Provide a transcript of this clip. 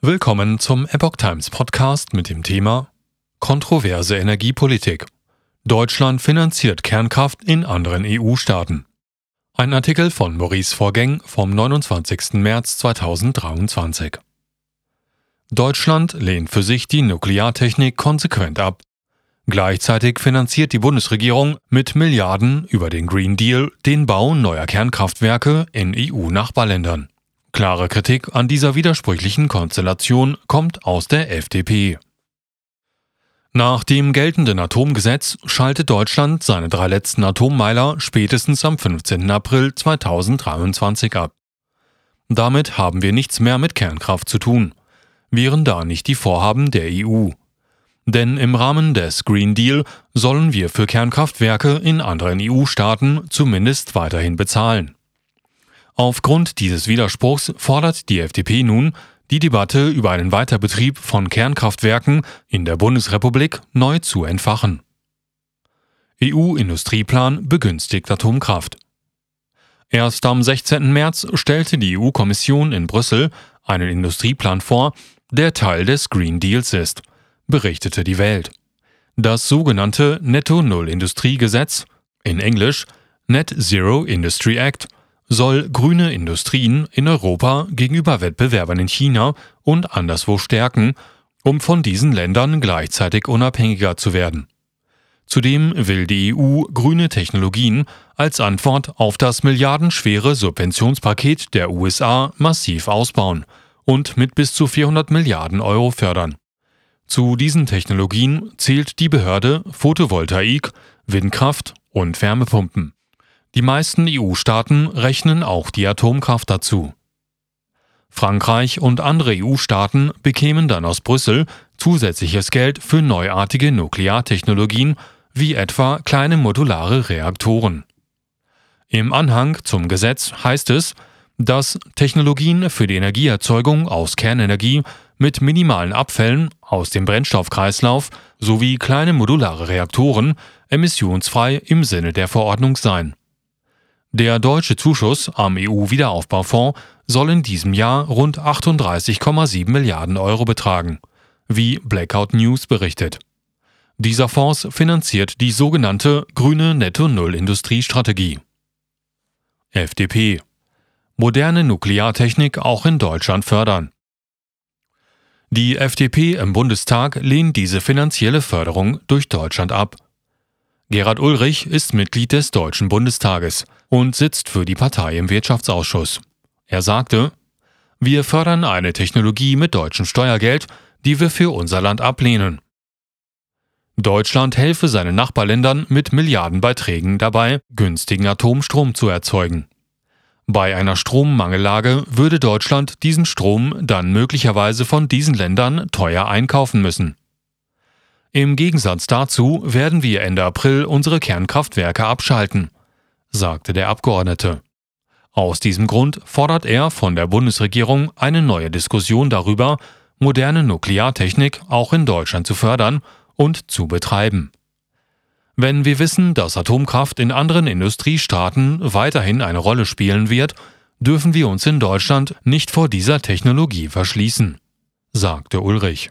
Willkommen zum Epoch Times Podcast mit dem Thema Kontroverse Energiepolitik. Deutschland finanziert Kernkraft in anderen EU-Staaten. Ein Artikel von Maurice Vorgäng vom 29. März 2023. Deutschland lehnt für sich die Nukleartechnik konsequent ab. Gleichzeitig finanziert die Bundesregierung mit Milliarden über den Green Deal den Bau neuer Kernkraftwerke in EU-Nachbarländern. Klare Kritik an dieser widersprüchlichen Konstellation kommt aus der FDP. Nach dem geltenden Atomgesetz schaltet Deutschland seine drei letzten Atommeiler spätestens am 15. April 2023 ab. Damit haben wir nichts mehr mit Kernkraft zu tun, wären da nicht die Vorhaben der EU. Denn im Rahmen des Green Deal sollen wir für Kernkraftwerke in anderen EU-Staaten zumindest weiterhin bezahlen. Aufgrund dieses Widerspruchs fordert die FDP nun, die Debatte über einen Weiterbetrieb von Kernkraftwerken in der Bundesrepublik neu zu entfachen. EU-Industrieplan begünstigt Atomkraft. Erst am 16. März stellte die EU-Kommission in Brüssel einen Industrieplan vor, der Teil des Green Deals ist, berichtete die Welt. Das sogenannte Netto-Null-Industriegesetz, in Englisch Net Zero Industry Act, soll grüne Industrien in Europa gegenüber Wettbewerbern in China und anderswo stärken, um von diesen Ländern gleichzeitig unabhängiger zu werden. Zudem will die EU grüne Technologien als Antwort auf das milliardenschwere Subventionspaket der USA massiv ausbauen und mit bis zu 400 Milliarden Euro fördern. Zu diesen Technologien zählt die Behörde Photovoltaik, Windkraft und Wärmepumpen. Die meisten EU-Staaten rechnen auch die Atomkraft dazu. Frankreich und andere EU-Staaten bekämen dann aus Brüssel zusätzliches Geld für neuartige Nukleartechnologien wie etwa kleine modulare Reaktoren. Im Anhang zum Gesetz heißt es, dass Technologien für die Energieerzeugung aus Kernenergie mit minimalen Abfällen aus dem Brennstoffkreislauf sowie kleine modulare Reaktoren emissionsfrei im Sinne der Verordnung seien. Der deutsche Zuschuss am EU-Wiederaufbaufonds soll in diesem Jahr rund 38,7 Milliarden Euro betragen, wie Blackout News berichtet. Dieser Fonds finanziert die sogenannte grüne Netto-Null-Industriestrategie. FDP Moderne Nukleartechnik auch in Deutschland fördern. Die FDP im Bundestag lehnt diese finanzielle Förderung durch Deutschland ab Gerhard Ulrich ist Mitglied des Deutschen Bundestages und sitzt für die Partei im Wirtschaftsausschuss. Er sagte, wir fördern eine Technologie mit deutschem Steuergeld, die wir für unser Land ablehnen. Deutschland helfe seinen Nachbarländern mit Milliardenbeiträgen dabei, günstigen Atomstrom zu erzeugen. Bei einer Strommangellage würde Deutschland diesen Strom dann möglicherweise von diesen Ländern teuer einkaufen müssen. Im Gegensatz dazu werden wir Ende April unsere Kernkraftwerke abschalten, sagte der Abgeordnete. Aus diesem Grund fordert er von der Bundesregierung eine neue Diskussion darüber, moderne Nukleartechnik auch in Deutschland zu fördern und zu betreiben. Wenn wir wissen, dass Atomkraft in anderen Industriestaaten weiterhin eine Rolle spielen wird, dürfen wir uns in Deutschland nicht vor dieser Technologie verschließen, sagte Ulrich.